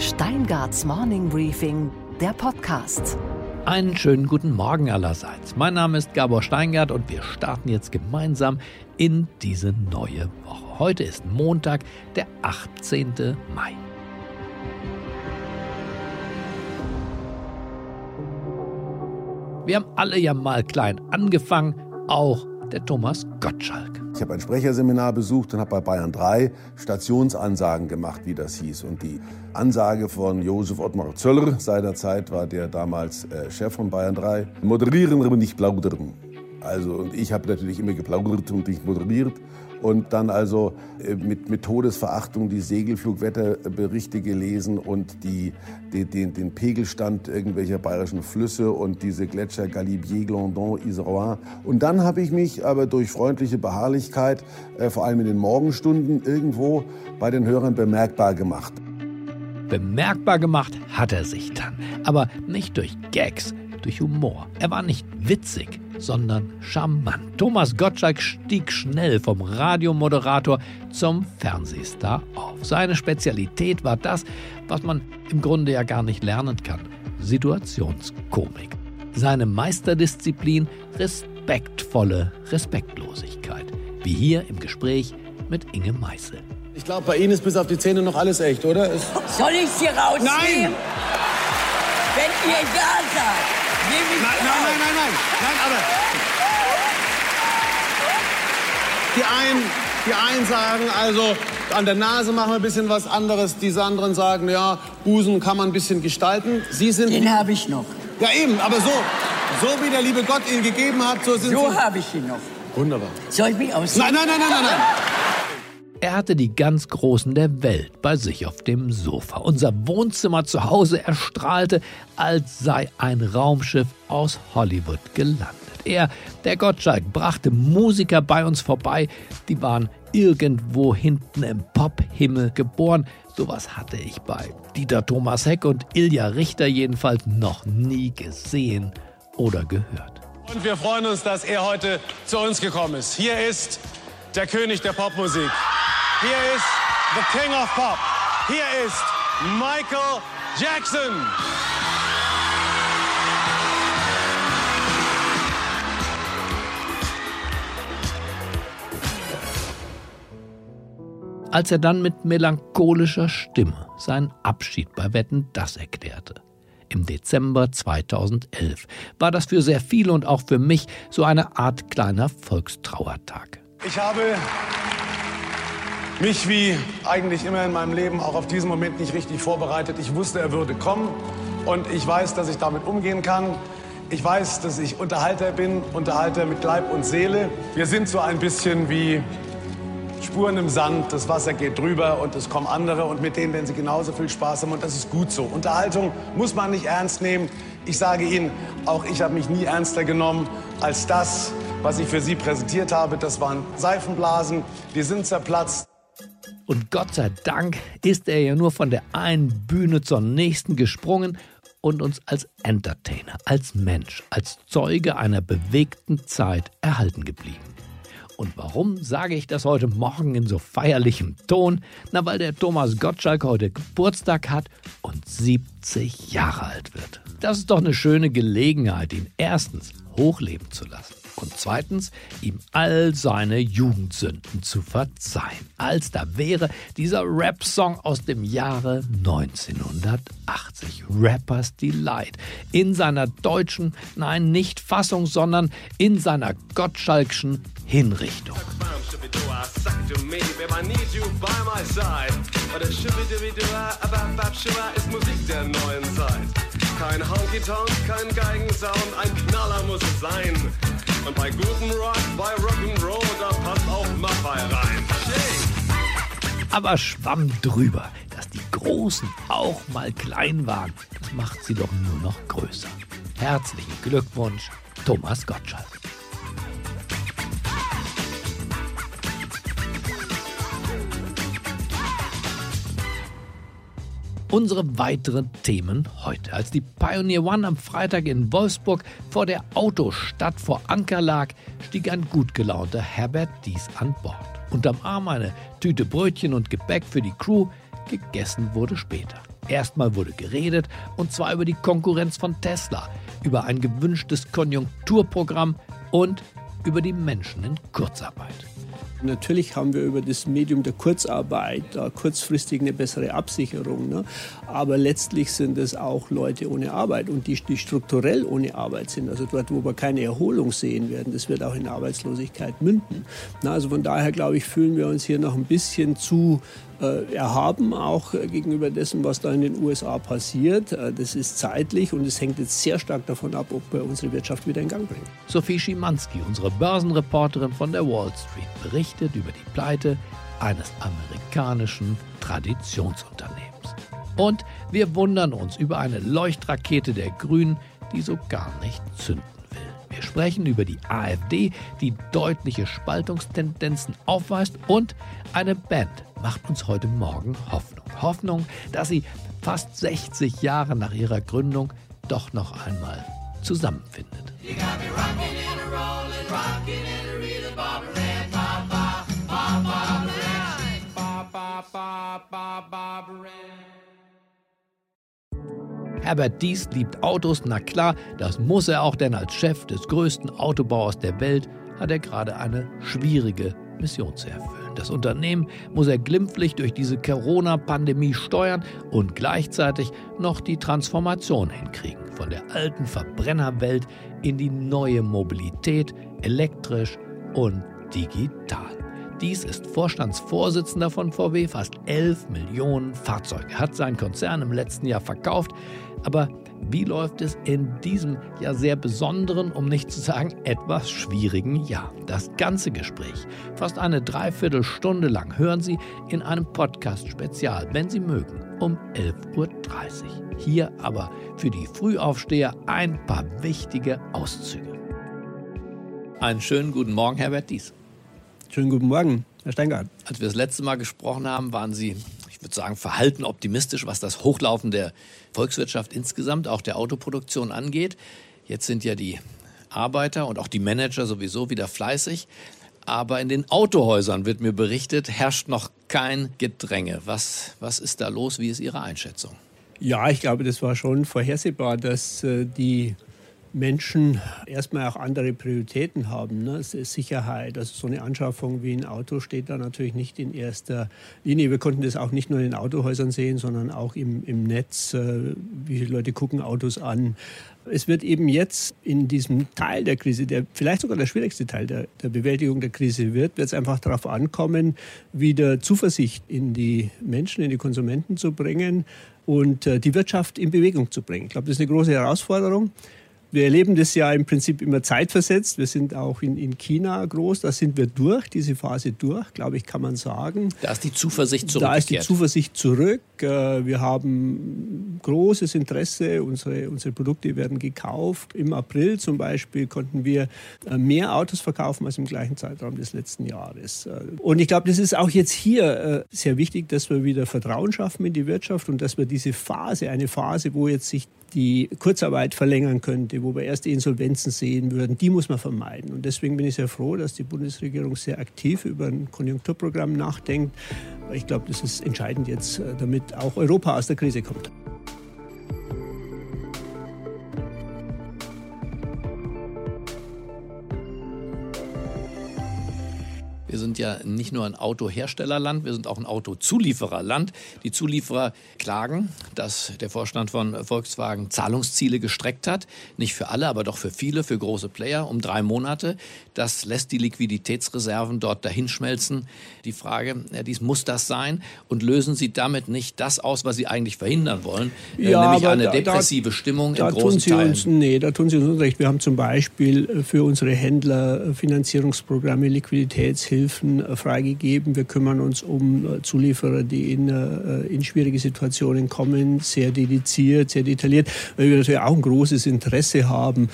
Steingarts Morning Briefing, der Podcast. Einen schönen guten Morgen allerseits. Mein Name ist Gabor Steingart und wir starten jetzt gemeinsam in diese neue Woche. Heute ist Montag, der 18. Mai. Wir haben alle ja mal klein angefangen, auch der Thomas Gottschalk. Ich habe ein Sprecherseminar besucht und habe bei Bayern 3 Stationsansagen gemacht, wie das hieß. Und die Ansage von Josef Ottmar Zöller seinerzeit war der damals äh, Chef von Bayern 3. Moderieren, aber nicht plaudern. Also, und ich habe natürlich immer geplaudert und nicht moderiert und dann also äh, mit, mit Todesverachtung die Segelflugwetterberichte gelesen und die, die, den, den Pegelstand irgendwelcher bayerischen Flüsse und diese Gletscher Galibier, Glandon, Iserois. Und dann habe ich mich aber durch freundliche Beharrlichkeit, äh, vor allem in den Morgenstunden, irgendwo bei den Hörern bemerkbar gemacht. Bemerkbar gemacht hat er sich dann, aber nicht durch Gags, durch Humor. Er war nicht witzig, sondern charmant. Thomas Gottschalk stieg schnell vom Radiomoderator zum Fernsehstar auf. Seine Spezialität war das, was man im Grunde ja gar nicht lernen kann. Situationskomik. Seine Meisterdisziplin respektvolle Respektlosigkeit. Wie hier im Gespräch mit Inge Meissel. Ich glaube, bei Ihnen ist bis auf die Zähne noch alles echt, oder? Soll ich sie rausnehmen? Nein! Wenn ihr ja sagt, ich Nein, nein, nein, nein, nein, nein, aber die einen, die einen sagen also, an der Nase machen wir ein bisschen was anderes. Die anderen sagen, ja, Busen kann man ein bisschen gestalten. Sie sind, Den habe ich noch. ja eben, aber so, so wie der liebe Gott ihn gegeben hat, so sind So Sie. habe ich ihn noch. Wunderbar. Soll ich mich ausziehen? Nein, nein, nein, nein, nein, nein. Er hatte die ganz Großen der Welt bei sich auf dem Sofa. Unser Wohnzimmer zu Hause erstrahlte, als sei ein Raumschiff aus Hollywood gelandet. Er, der Gottschalk, brachte Musiker bei uns vorbei, die waren irgendwo hinten im Pop-Himmel geboren. Sowas hatte ich bei Dieter Thomas Heck und Ilja Richter jedenfalls noch nie gesehen oder gehört. Und wir freuen uns, dass er heute zu uns gekommen ist. Hier ist der König der Popmusik. Hier ist the King of Pop. Hier ist Michael Jackson. als er dann mit melancholischer Stimme seinen Abschied bei Wetten das erklärte. Im Dezember 2011 war das für sehr viele und auch für mich so eine Art kleiner Volkstrauertag. Ich habe mich wie eigentlich immer in meinem Leben auch auf diesen Moment nicht richtig vorbereitet. Ich wusste, er würde kommen und ich weiß, dass ich damit umgehen kann. Ich weiß, dass ich Unterhalter bin, Unterhalter mit Leib und Seele. Wir sind so ein bisschen wie Spuren im Sand, das Wasser geht drüber und es kommen andere und mit denen werden sie genauso viel Spaß haben und das ist gut so. Unterhaltung muss man nicht ernst nehmen. Ich sage Ihnen, auch ich habe mich nie ernster genommen als das, was ich für Sie präsentiert habe. Das waren Seifenblasen, die sind zerplatzt. Und Gott sei Dank ist er ja nur von der einen Bühne zur nächsten gesprungen und uns als Entertainer, als Mensch, als Zeuge einer bewegten Zeit erhalten geblieben. Und warum sage ich das heute Morgen in so feierlichem Ton? Na, weil der Thomas Gottschalk heute Geburtstag hat und 70 Jahre alt wird. Das ist doch eine schöne Gelegenheit, ihn erstens hochleben zu lassen und zweitens ihm all seine Jugendsünden zu verzeihen. Als da wäre dieser Rap-Song aus dem Jahre 1980, Rappers Delight, in seiner deutschen, nein, nicht Fassung, sondern in seiner Gottschalkschen Hinrichtung. ist Musik der neuen Zeit. Kein Honky-Tonk, kein Geigensound, ein Knaller muss es sein. Und bei gutem Rock, bei Rock'n'Roll, da passt auch Maffei rein. Aber schwamm drüber, dass die Großen auch mal klein waren. Das macht sie doch nur noch größer. Herzlichen Glückwunsch, Thomas Gottschalk. Unsere weiteren Themen heute. Als die Pioneer One am Freitag in Wolfsburg vor der Autostadt vor Anker lag, stieg ein gut gelaunter Herbert Dies an Bord. Unterm Arm eine Tüte Brötchen und Gebäck für die Crew. Gegessen wurde später. Erstmal wurde geredet, und zwar über die Konkurrenz von Tesla, über ein gewünschtes Konjunkturprogramm und über die Menschen in Kurzarbeit. Natürlich haben wir über das Medium der Kurzarbeit kurzfristig eine bessere Absicherung. Ne? Aber letztlich sind es auch Leute ohne Arbeit und die, die strukturell ohne Arbeit sind. Also dort, wo wir keine Erholung sehen werden, das wird auch in Arbeitslosigkeit münden. Na, also von daher, glaube ich, fühlen wir uns hier noch ein bisschen zu erhaben, auch äh, gegenüber dessen, was da in den USA passiert. Äh, das ist zeitlich und es hängt jetzt sehr stark davon ab, ob wir unsere Wirtschaft wieder in Gang bringen. Sophie Schimanski, unsere Börsenreporterin von der Wall Street, berichtet über die Pleite eines amerikanischen Traditionsunternehmens. Und wir wundern uns über eine Leuchtrakete der Grünen, die so gar nicht zünden will. Wir sprechen über die AfD, die deutliche Spaltungstendenzen aufweist und eine Band macht uns heute Morgen Hoffnung. Hoffnung, dass sie fast 60 Jahre nach ihrer Gründung doch noch einmal zusammenfindet. Herbert Dies liebt Autos, na klar, das muss er auch, denn als Chef des größten Autobauers der Welt hat er gerade eine schwierige Mission zu erfüllen. Das Unternehmen muss er glimpflich durch diese Corona-Pandemie steuern und gleichzeitig noch die Transformation hinkriegen. Von der alten Verbrennerwelt in die neue Mobilität, elektrisch und digital. Dies ist Vorstandsvorsitzender von VW, fast 11 Millionen Fahrzeuge. Hat seinen Konzern im letzten Jahr verkauft. Aber wie läuft es in diesem ja sehr besonderen, um nicht zu sagen etwas schwierigen Jahr? Das ganze Gespräch, fast eine Dreiviertelstunde lang, hören Sie in einem Podcast-Spezial, wenn Sie mögen, um 11.30 Uhr. Hier aber für die Frühaufsteher ein paar wichtige Auszüge. Einen schönen guten Morgen, Herbert Dies. Schönen guten Morgen, Herr Steingart. Als wir das letzte Mal gesprochen haben, waren Sie ich würde sagen, verhalten optimistisch, was das Hochlaufen der Volkswirtschaft insgesamt, auch der Autoproduktion angeht. Jetzt sind ja die Arbeiter und auch die Manager sowieso wieder fleißig. Aber in den Autohäusern wird mir berichtet, herrscht noch kein Gedränge. Was, was ist da los? Wie ist Ihre Einschätzung? Ja, ich glaube, das war schon vorhersehbar, dass äh, die Menschen erstmal auch andere Prioritäten haben. Ne? Sicherheit, also so eine Anschaffung wie ein Auto steht da natürlich nicht in erster Linie. Wir konnten das auch nicht nur in den Autohäusern sehen, sondern auch im, im Netz. Äh, wie viele Leute gucken Autos an? Es wird eben jetzt in diesem Teil der Krise, der vielleicht sogar der schwierigste Teil der, der Bewältigung der Krise wird, wird es einfach darauf ankommen, wieder Zuversicht in die Menschen, in die Konsumenten zu bringen und äh, die Wirtschaft in Bewegung zu bringen. Ich glaube, das ist eine große Herausforderung. Wir erleben das ja im Prinzip immer zeitversetzt. Wir sind auch in, in China groß. Da sind wir durch, diese Phase durch, glaube ich, kann man sagen. Da ist die Zuversicht zurück. Da ist die Zuversicht zurück. Äh, wir haben großes Interesse. Unsere, unsere Produkte werden gekauft. Im April zum Beispiel konnten wir äh, mehr Autos verkaufen als im gleichen Zeitraum des letzten Jahres. Äh, und ich glaube, das ist auch jetzt hier sehr wichtig, dass wir wieder Vertrauen schaffen in die Wirtschaft und dass wir diese Phase, eine Phase, wo jetzt sich die Kurzarbeit verlängern könnte, wo wir erste Insolvenzen sehen würden, die muss man vermeiden. Und deswegen bin ich sehr froh, dass die Bundesregierung sehr aktiv über ein Konjunkturprogramm nachdenkt. Ich glaube, das ist entscheidend jetzt, äh, damit auch Europa aus der Krise kommt. Ja nicht nur ein Autoherstellerland, wir sind auch ein Autozuliefererland. Die Zulieferer klagen, dass der Vorstand von Volkswagen Zahlungsziele gestreckt hat. Nicht für alle, aber doch für viele, für große Player um drei Monate. Das lässt die Liquiditätsreserven dort dahinschmelzen. Die Frage, ja, dies muss das sein? Und lösen Sie damit nicht das aus, was Sie eigentlich verhindern wollen? Äh, ja, nämlich eine da, depressive da, Stimmung da in großen tun Sie Teilen. Uns, nee, da tun Sie uns unrecht. Wir haben zum Beispiel für unsere Händler Finanzierungsprogramme, Liquiditätshilfe Hilfen äh, freigegeben. Wir kümmern uns um äh, Zulieferer, die in, äh, in schwierige Situationen kommen, sehr dediziert, sehr detailliert, weil wir natürlich auch ein großes Interesse haben,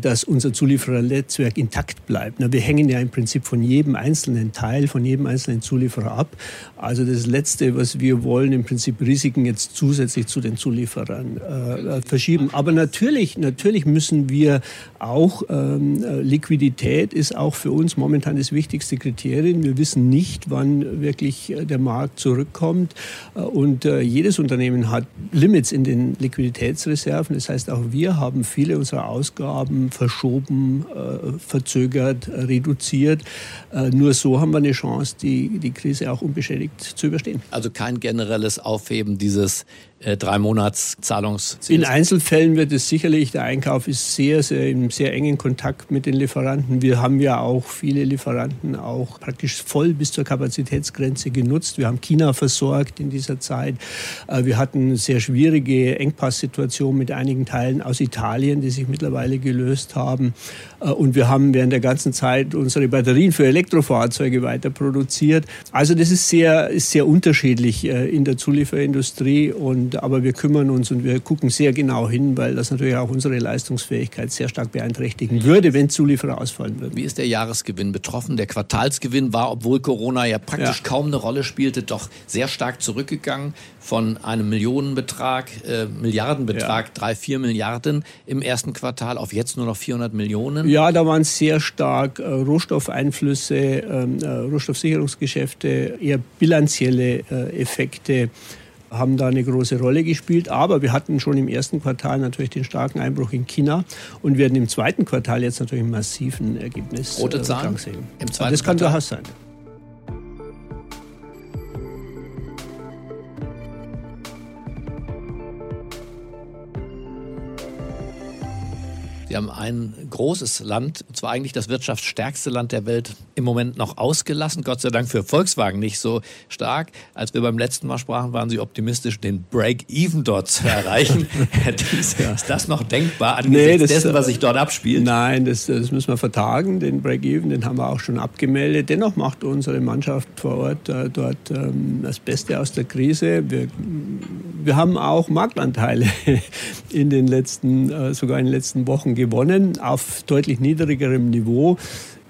dass unser Zulieferernetzwerk intakt bleibt. Wir hängen ja im Prinzip von jedem einzelnen Teil, von jedem einzelnen Zulieferer ab. Also das Letzte, was wir wollen, im Prinzip Risiken jetzt zusätzlich zu den Zulieferern äh, verschieben. Aber natürlich, natürlich müssen wir auch, ähm, Liquidität ist auch für uns momentan das wichtigste Kriterium. Wir wissen nicht, wann wirklich der Markt zurückkommt. Und jedes Unternehmen hat Limits in den Liquiditätsreserven. Das heißt, auch wir haben viele unserer Ausgaben verschoben, verzögert, reduziert. Nur so haben wir eine Chance, die, die Krise auch unbeschädigt zu überstehen. Also kein generelles Aufheben dieses äh, drei Monats Zahlungsziels? In Einzelfällen wird es sicherlich, der Einkauf ist sehr, sehr im sehr engen Kontakt mit den Lieferanten. Wir haben ja auch viele Lieferanten auch praktisch voll bis zur Kapazitätsgrenze genutzt. Wir haben China versorgt in dieser Zeit. Äh, wir hatten eine sehr schwierige Engpasssituation mit einigen Teilen aus Italien, die sich mittlerweile gelöst haben. Äh, und wir haben während der ganzen Zeit unsere Batterien für Elektrofahrzeuge weiter produziert. Also das ist sehr, ist sehr unterschiedlich in der Zulieferindustrie. Und, aber wir kümmern uns und wir gucken sehr genau hin, weil das natürlich auch unsere Leistungsfähigkeit sehr stark beeinträchtigen würde, wenn Zulieferer ausfallen würden. Wie ist der Jahresgewinn betroffen? Der Quartalsgewinn war, obwohl Corona ja praktisch ja. kaum eine Rolle spielte, doch sehr stark zurückgegangen von einem Millionenbetrag, äh, Milliardenbetrag, ja. drei, vier Milliarden im ersten Quartal auf jetzt nur noch 400 Millionen. Ja, da waren sehr stark äh, Rohstoffeinflüsse, ähm, äh, Rohstoffsicherungsgeschäfte, eher bilanzielle äh, Effekte haben da eine große Rolle gespielt. Aber wir hatten schon im ersten Quartal natürlich den starken Einbruch in China und werden im zweiten Quartal jetzt natürlich einen massiven Ergebnis Rote Zahlen sehen. Im zweiten das kann Quartal. durchaus sein. Sie haben ein großes Land, und zwar eigentlich das wirtschaftsstärkste Land der Welt, im Moment noch ausgelassen. Gott sei Dank für Volkswagen nicht so stark. Als wir beim letzten Mal sprachen, waren Sie optimistisch, den Break-Even dort zu erreichen. Herr Dies, ist das noch denkbar angesichts nee, das, dessen, was sich dort abspielt? Nein, das, das müssen wir vertagen. Den Break-Even, den haben wir auch schon abgemeldet. Dennoch macht unsere Mannschaft vor Ort äh, dort ähm, das Beste aus der Krise. Wir, wir haben auch Marktanteile in den letzten, äh, sogar in den letzten Wochen gewonnen, auf deutlich niedrigerem Niveau.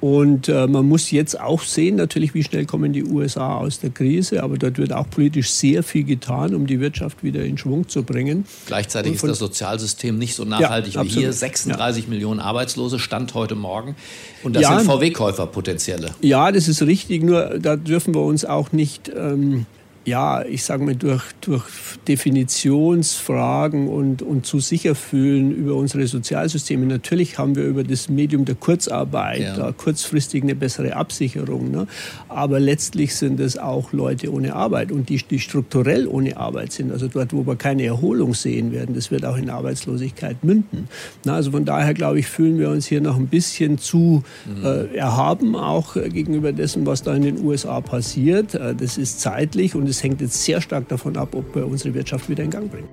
Und äh, man muss jetzt auch sehen, natürlich, wie schnell kommen die USA aus der Krise. Aber dort wird auch politisch sehr viel getan, um die Wirtschaft wieder in Schwung zu bringen. Gleichzeitig ist das Sozialsystem nicht so nachhaltig ja, wie hier. 36 ja. Millionen Arbeitslose, Stand heute Morgen. Und das ja, sind VW-Käufer potenzielle. Ja, das ist richtig. Nur da dürfen wir uns auch nicht... Ähm, ja, ich sage mal, durch, durch Definitionsfragen und, und zu sicher fühlen über unsere Sozialsysteme. Natürlich haben wir über das Medium der Kurzarbeit ja. da kurzfristig eine bessere Absicherung. Ne? Aber letztlich sind es auch Leute ohne Arbeit und die, die strukturell ohne Arbeit sind. Also dort, wo wir keine Erholung sehen werden, das wird auch in Arbeitslosigkeit münden. Na, also von daher, glaube ich, fühlen wir uns hier noch ein bisschen zu mhm. äh, erhaben, auch äh, gegenüber dessen, was da in den USA passiert. Äh, das ist zeitlich und es hängt jetzt sehr stark davon ab, ob wir unsere Wirtschaft wieder in Gang bringen.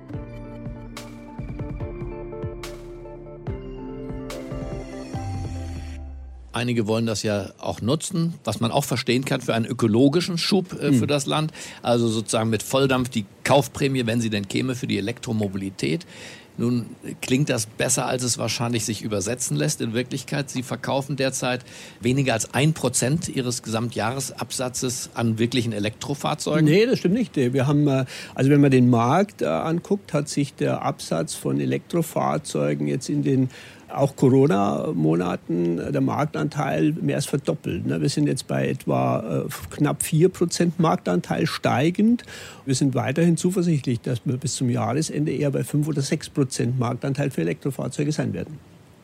Einige wollen das ja auch nutzen, was man auch verstehen kann für einen ökologischen Schub äh, für mhm. das Land. Also sozusagen mit Volldampf die Kaufprämie, wenn sie denn käme, für die Elektromobilität. Nun klingt das besser, als es wahrscheinlich sich übersetzen lässt. In Wirklichkeit, Sie verkaufen derzeit weniger als ein Prozent Ihres Gesamtjahresabsatzes an wirklichen Elektrofahrzeugen. Nee, das stimmt nicht. Wir haben, äh, also wenn man den Markt äh, anguckt, hat sich der Absatz von Elektrofahrzeugen jetzt in den auch Corona-Monaten der Marktanteil mehr als verdoppelt. Ne? Wir sind jetzt bei etwa äh, knapp 4% Marktanteil steigend. Wir sind weiterhin zuversichtlich, dass wir bis zum Jahresende eher bei 5 oder 6% Marktanteil für Elektrofahrzeuge sein werden.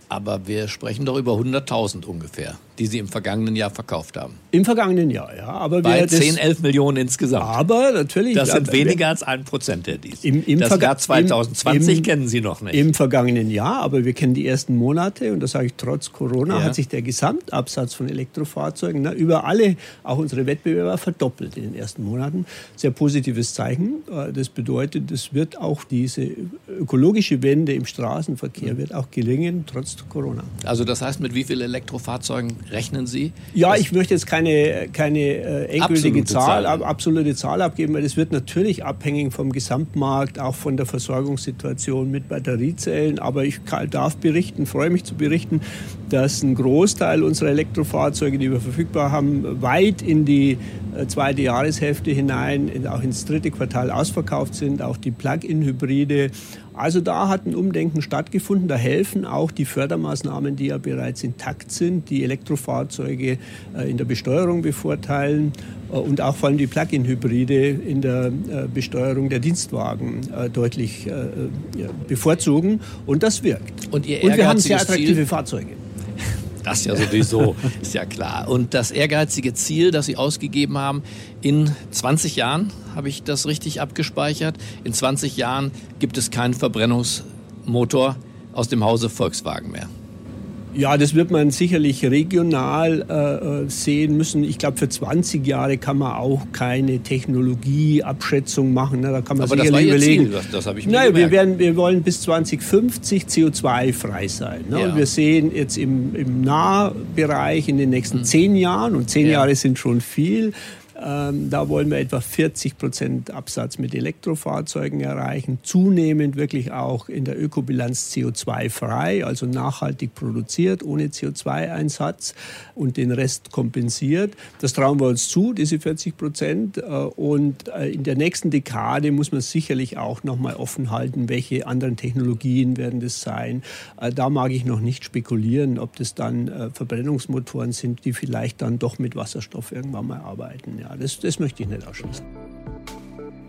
Aber wir sprechen doch über 100.000 ungefähr die Sie im vergangenen Jahr verkauft haben. Im vergangenen Jahr, ja. Aber Bei wir 10, 11 Millionen insgesamt. Aber natürlich. Das sind weniger als ein Prozent der dies. Im, im das Verga Jahr 2020 im, kennen Sie noch nicht. Im vergangenen Jahr, aber wir kennen die ersten Monate und das sage ich trotz Corona, ja. hat sich der Gesamtabsatz von Elektrofahrzeugen na, über alle, auch unsere Wettbewerber, verdoppelt in den ersten Monaten. Sehr positives Zeichen. Äh, das bedeutet, es wird auch diese ökologische Wende im Straßenverkehr mhm. wird auch gelingen, trotz Corona. Also das heißt, mit wie vielen Elektrofahrzeugen rechnen Sie? Ja, ich möchte jetzt keine, keine äh, endgültige Zahl, Zahl, absolute Zahl abgeben, weil es wird natürlich abhängig vom Gesamtmarkt, auch von der Versorgungssituation mit Batteriezellen. Aber ich darf berichten, freue mich zu berichten, dass ein Großteil unserer Elektrofahrzeuge, die wir verfügbar haben, weit in die äh, zweite Jahreshälfte hinein, auch ins dritte Quartal ausverkauft sind, auch die Plug-in-Hybride. Also da hat ein Umdenken stattgefunden. Da helfen auch die Fördermaßnahmen, die ja bereits intakt sind, die Elektrofahrzeuge äh, in der Besteuerung bevorteilen äh, und auch vor allem die Plug-in-Hybride in der Besteuerung der Dienstwagen deutlich bevorzugen. Und das wirkt. Und, ihr und wir haben sehr attraktive Ziel? Fahrzeuge. Das ja sowieso, ist ja klar. Und das ehrgeizige Ziel, das Sie ausgegeben haben, in 20 Jahren, habe ich das richtig abgespeichert, in 20 Jahren gibt es keinen Verbrennungsmotor aus dem Hause Volkswagen mehr. Ja, das wird man sicherlich regional äh, äh sehen müssen. Ich glaube, für 20 Jahre kann man auch keine Technologieabschätzung machen. Ne? Da kann man Aber sicherlich das war überlegen. Ziel, das, das habe ich mir Nein, wir, werden, wir wollen bis 2050 CO2-frei sein. Ne? Ja. Und wir sehen jetzt im, im Nahbereich in den nächsten hm. zehn Jahren, und zehn ja. Jahre sind schon viel, ähm, da wollen wir etwa 40 Prozent Absatz mit Elektrofahrzeugen erreichen. Zunehmend wirklich auch in der Ökobilanz CO2-frei, also nachhaltig produziert, ohne CO2-Einsatz und den Rest kompensiert. Das trauen wir uns zu, diese 40 Prozent. Äh, und äh, in der nächsten Dekade muss man sicherlich auch noch mal offen halten, welche anderen Technologien werden das sein. Äh, da mag ich noch nicht spekulieren, ob das dann Verbrennungsmotoren sind, die vielleicht dann doch mit Wasserstoff irgendwann mal arbeiten. Ja, das, das möchte ich nicht ausschließen.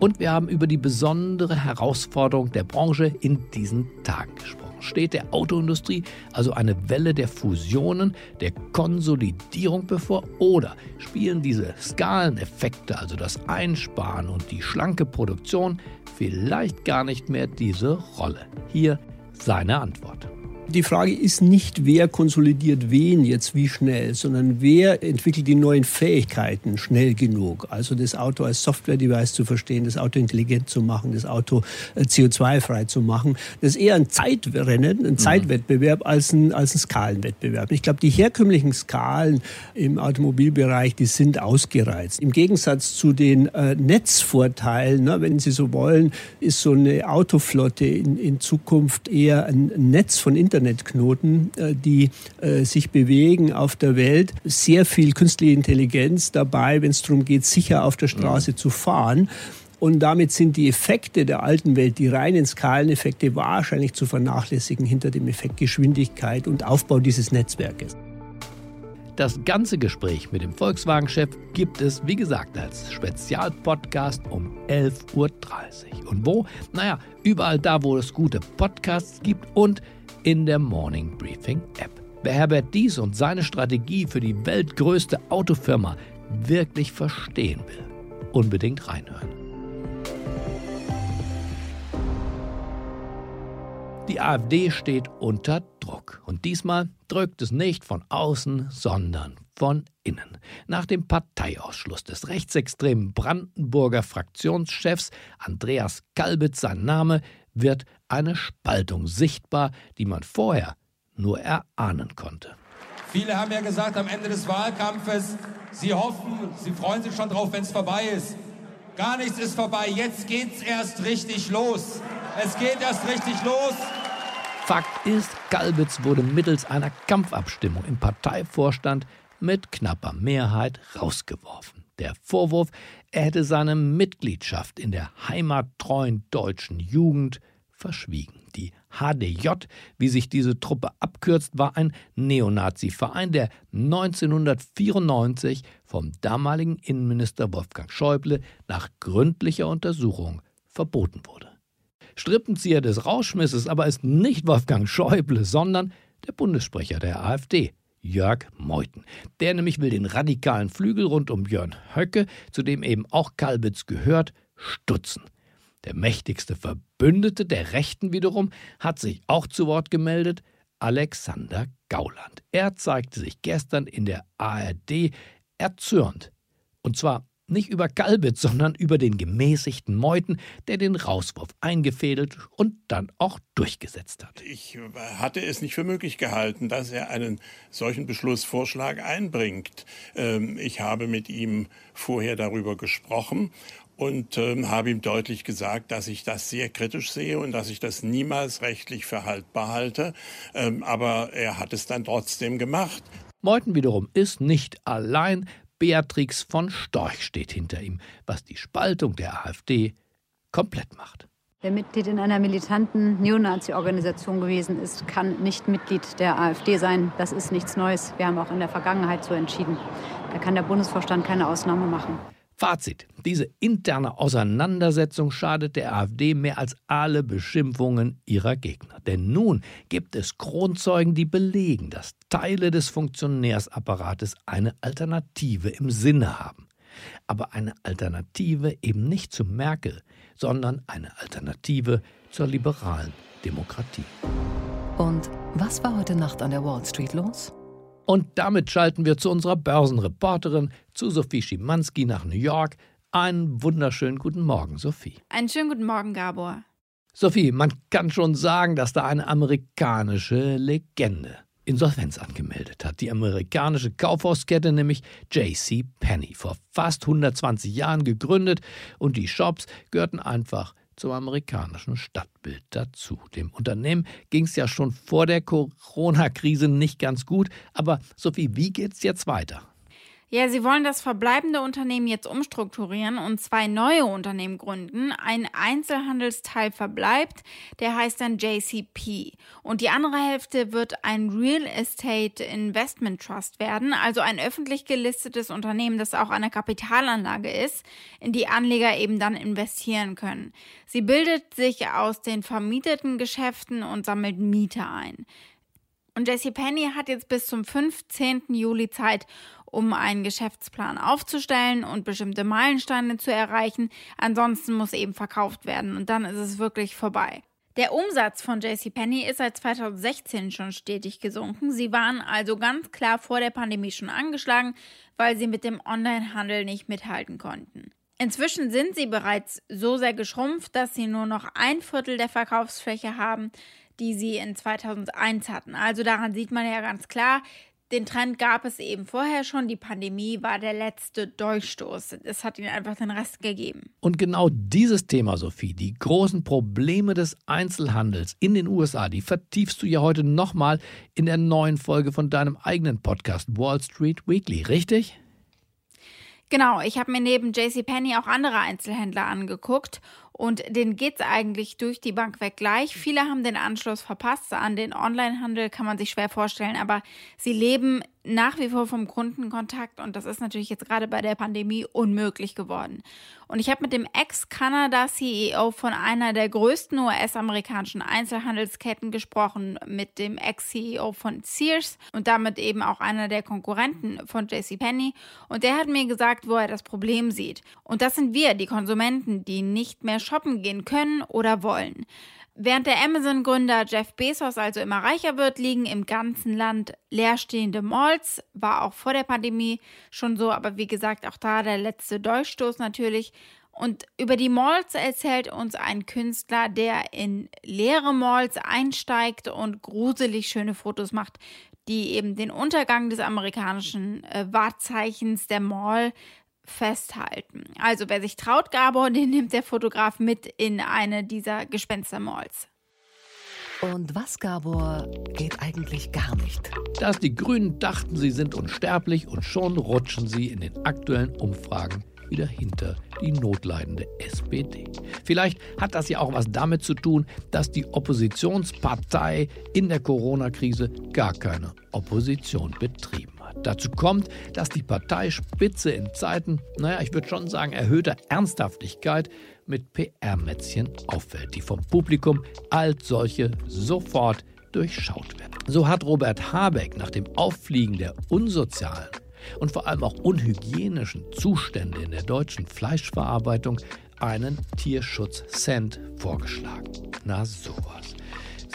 Und wir haben über die besondere Herausforderung der Branche in diesen Tagen gesprochen. Steht der Autoindustrie also eine Welle der Fusionen, der Konsolidierung bevor? Oder spielen diese Skaleneffekte, also das Einsparen und die schlanke Produktion, vielleicht gar nicht mehr diese Rolle? Hier seine Antwort. Die Frage ist nicht, wer konsolidiert wen jetzt wie schnell, sondern wer entwickelt die neuen Fähigkeiten schnell genug. Also das Auto als Software-Device zu verstehen, das Auto intelligent zu machen, das Auto äh, CO2-frei zu machen. Das ist eher ein Zeitrennen, ein mhm. Zeitwettbewerb als ein, als ein Skalenwettbewerb. Ich glaube, die herkömmlichen Skalen im Automobilbereich, die sind ausgereizt. Im Gegensatz zu den äh, Netzvorteilen, ne, wenn Sie so wollen, ist so eine Autoflotte in, in Zukunft eher ein Netz von Internet Internetknoten, äh, die äh, sich bewegen auf der Welt. Sehr viel künstliche Intelligenz dabei, wenn es darum geht, sicher auf der Straße mhm. zu fahren. Und damit sind die Effekte der alten Welt, die reinen Skaleneffekte, wahrscheinlich zu vernachlässigen hinter dem Effekt Geschwindigkeit und Aufbau dieses Netzwerkes. Das ganze Gespräch mit dem Volkswagen-Chef gibt es, wie gesagt, als Spezialpodcast um 11.30 Uhr. Und wo? Naja, überall da, wo es gute Podcasts gibt und in der Morning Briefing App. Wer Herbert Dies und seine Strategie für die weltgrößte Autofirma wirklich verstehen will, unbedingt reinhören. Die AfD steht unter Druck. Und diesmal drückt es nicht von außen, sondern von innen. Nach dem Parteiausschluss des rechtsextremen Brandenburger Fraktionschefs Andreas Kalbitz, sein Name, wird eine Spaltung sichtbar, die man vorher nur erahnen konnte. Viele haben ja gesagt am Ende des Wahlkampfes, sie hoffen, sie freuen sich schon drauf, wenn es vorbei ist. Gar nichts ist vorbei, jetzt geht's erst richtig los. Es geht erst richtig los. Fakt ist, Galbitz wurde mittels einer Kampfabstimmung im Parteivorstand mit knapper Mehrheit rausgeworfen. Der Vorwurf, er hätte seine Mitgliedschaft in der heimattreuen deutschen Jugend verschwiegen. Die HDJ, wie sich diese Truppe abkürzt, war ein Neonazi-Verein, der 1994 vom damaligen Innenminister Wolfgang Schäuble nach gründlicher Untersuchung verboten wurde. Strippenzieher des Rauschmisses aber ist nicht Wolfgang Schäuble, sondern der Bundessprecher der AfD, Jörg Meuthen. Der nämlich will den radikalen Flügel rund um Björn Höcke, zu dem eben auch Kalbitz gehört, stutzen. Der mächtigste Verbündete der Rechten wiederum hat sich auch zu Wort gemeldet, Alexander Gauland. Er zeigte sich gestern in der ARD erzürnt. Und zwar Nicht über Kalbitz, sondern über den gemäßigten Meuthen, der den Rauswurf eingefädelt und dann auch durchgesetzt hat. Ich hatte es nicht für möglich gehalten, dass er einen solchen Beschlussvorschlag einbringt. Ähm, ich habe mit ihm vorher darüber gesprochen und äh, habe ihm deutlich gesagt, dass ich das sehr kritisch sehe und dass ich das niemals rechtlich für haltbar halte. Ähm, aber er hat es dann trotzdem gemacht. Meuthen wiederum ist nicht allein. Beatrix von Storch steht hinter ihm, was die Spaltung der AfD komplett macht. Wer Mitglied in einer militanten Neonazi-Organisation gewesen ist, kann nicht Mitglied der AfD sein. Das ist nichts Neues. Wir haben auch in der Vergangenheit so entschieden. Da kann der Bundesvorstand keine Ausnahme machen. Fazit. Diese interne Auseinandersetzung schadet der AfD mehr als alle Beschimpfungen ihrer Gegner. Denn nun gibt es Kronzeugen, die belegen, dass Teile des Funktionärsapparates eine Alternative im Sinne haben. Aber eine Alternative eben nicht zu Merkel, sondern eine Alternative zur liberalen Demokratie. Und was war heute Nacht an der Wall Street los? Und damit schalten wir zu unserer Börsenreporterin, zu Sophie Schimanski nach New York. Einen wunderschönen guten Morgen, Sophie. Einen schönen guten Morgen, Gabor. Sophie, man kann schon sagen, dass da eine amerikanische Legende Insolvenz angemeldet hat. Die amerikanische Kaufhauskette, nämlich JC Penney, vor fast 120 Jahren gegründet und die Shops gehörten einfach zum amerikanischen Stadtbild dazu. Dem Unternehmen ging es ja schon vor der Corona-Krise nicht ganz gut. Aber Sophie, wie geht's jetzt weiter? Ja, sie wollen das verbleibende Unternehmen jetzt umstrukturieren und zwei neue Unternehmen gründen. Ein Einzelhandelsteil verbleibt, der heißt dann JCP. Und die andere Hälfte wird ein Real Estate Investment Trust werden, also ein öffentlich gelistetes Unternehmen, das auch eine Kapitalanlage ist, in die Anleger eben dann investieren können. Sie bildet sich aus den vermieteten Geschäften und sammelt Miete ein. Und JCPenney hat jetzt bis zum 15. Juli Zeit, um einen Geschäftsplan aufzustellen und bestimmte Meilensteine zu erreichen. Ansonsten muss eben verkauft werden und dann ist es wirklich vorbei. Der Umsatz von JCPenney ist seit 2016 schon stetig gesunken. Sie waren also ganz klar vor der Pandemie schon angeschlagen, weil sie mit dem Onlinehandel nicht mithalten konnten. Inzwischen sind sie bereits so sehr geschrumpft, dass sie nur noch ein Viertel der Verkaufsfläche haben, die sie in 2001 hatten. Also daran sieht man ja ganz klar, den Trend gab es eben vorher schon. Die Pandemie war der letzte Durchstoß. Es hat ihnen einfach den Rest gegeben. Und genau dieses Thema, Sophie, die großen Probleme des Einzelhandels in den USA, die vertiefst du ja heute nochmal in der neuen Folge von deinem eigenen Podcast Wall Street Weekly, richtig? Genau, ich habe mir neben JCPenney auch andere Einzelhändler angeguckt und denen geht es eigentlich durch die Bank weg gleich. Viele haben den Anschluss verpasst. An den Onlinehandel kann man sich schwer vorstellen, aber sie leben nach wie vor vom Kundenkontakt und das ist natürlich jetzt gerade bei der Pandemie unmöglich geworden. Und ich habe mit dem Ex-Kanada-CEO von einer der größten US-amerikanischen Einzelhandelsketten gesprochen, mit dem Ex-CEO von Sears und damit eben auch einer der Konkurrenten von JCPenney. Und der hat mir gesagt, wo er das Problem sieht. Und das sind wir, die Konsumenten, die nicht mehr shoppen gehen können oder wollen. Während der Amazon-Gründer Jeff Bezos also immer reicher wird, liegen im ganzen Land leerstehende Malls. War auch vor der Pandemie schon so, aber wie gesagt, auch da der letzte Durchstoß natürlich. Und über die Malls erzählt uns ein Künstler, der in leere Malls einsteigt und gruselig schöne Fotos macht, die eben den Untergang des amerikanischen äh, Wahrzeichens der Mall festhalten. Also wer sich traut, Gabor, den nimmt der Fotograf mit in eine dieser Gespenstermalls. Und was, Gabor, geht eigentlich gar nicht? Dass die Grünen dachten, sie sind unsterblich und schon rutschen sie in den aktuellen Umfragen wieder hinter die notleidende SPD. Vielleicht hat das ja auch was damit zu tun, dass die Oppositionspartei in der Corona-Krise gar keine Opposition betrieben hat. Dazu kommt, dass die Parteispitze in Zeiten, naja, ich würde schon sagen, erhöhter Ernsthaftigkeit mit PR-Mätzchen auffällt, die vom Publikum als solche sofort durchschaut werden. So hat Robert Habeck nach dem Auffliegen der unsozialen und vor allem auch unhygienischen Zustände in der deutschen Fleischverarbeitung einen Tierschutz-Cent vorgeschlagen. Na sowas.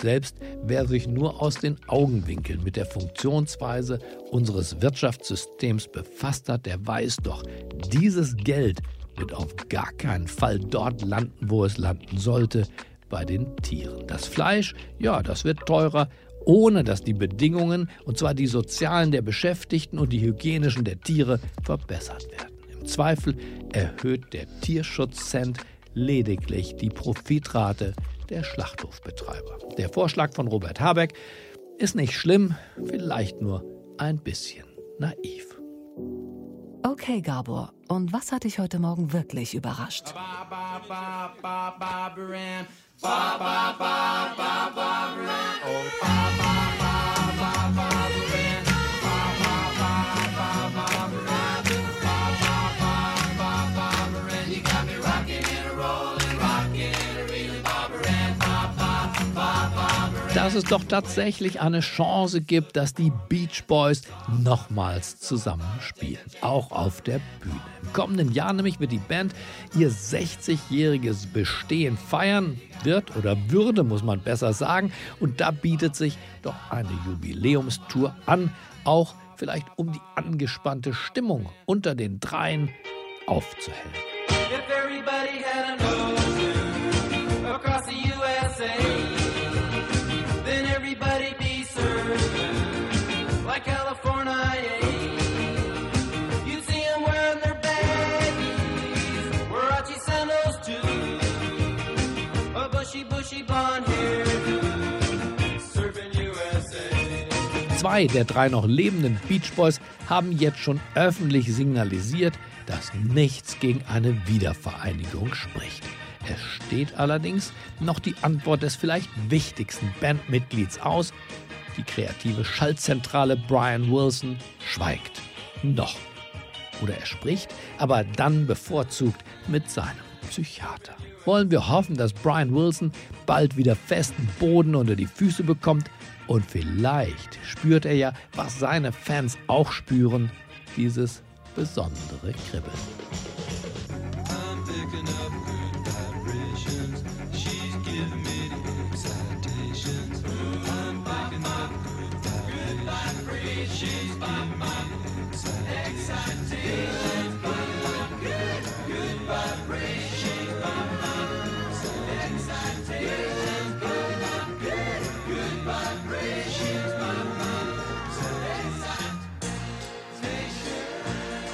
Selbst wer sich nur aus den Augenwinkeln mit der Funktionsweise unseres Wirtschaftssystems befasst hat, der weiß doch, dieses Geld wird auf gar keinen Fall dort landen, wo es landen sollte, bei den Tieren. Das Fleisch, ja, das wird teurer, ohne dass die Bedingungen, und zwar die sozialen der Beschäftigten und die hygienischen der Tiere, verbessert werden. Im Zweifel erhöht der Tierschutzcent lediglich die Profitrate der Schlachthofbetreiber. Der Vorschlag von Robert Habeck ist nicht schlimm, vielleicht nur ein bisschen naiv. Okay, Gabor, und was hat dich heute Morgen wirklich überrascht? Dass es doch tatsächlich eine Chance gibt, dass die Beach Boys nochmals zusammenspielen. Auch auf der Bühne. Im kommenden Jahr nämlich wird die Band ihr 60-jähriges Bestehen feiern. Wird oder würde, muss man besser sagen. Und da bietet sich doch eine Jubiläumstour an. Auch vielleicht um die angespannte Stimmung unter den Dreien aufzuhellen. Zwei der drei noch lebenden Beach Boys haben jetzt schon öffentlich signalisiert, dass nichts gegen eine Wiedervereinigung spricht. Es steht allerdings noch die Antwort des vielleicht wichtigsten Bandmitglieds aus. Die kreative Schaltzentrale Brian Wilson schweigt. Noch. Oder er spricht, aber dann bevorzugt mit seinem Psychiater. Wollen wir hoffen, dass Brian Wilson bald wieder festen Boden unter die Füße bekommt? Und vielleicht spürt er ja, was seine Fans auch spüren, dieses besondere Kribbeln.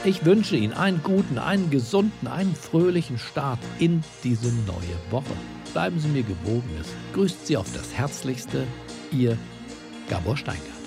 Ich wünsche Ihnen einen guten, einen gesunden, einen fröhlichen Start in diese neue Woche. Bleiben Sie mir gewogen. Es grüßt Sie auf das Herzlichste, Ihr Gabor Steingart.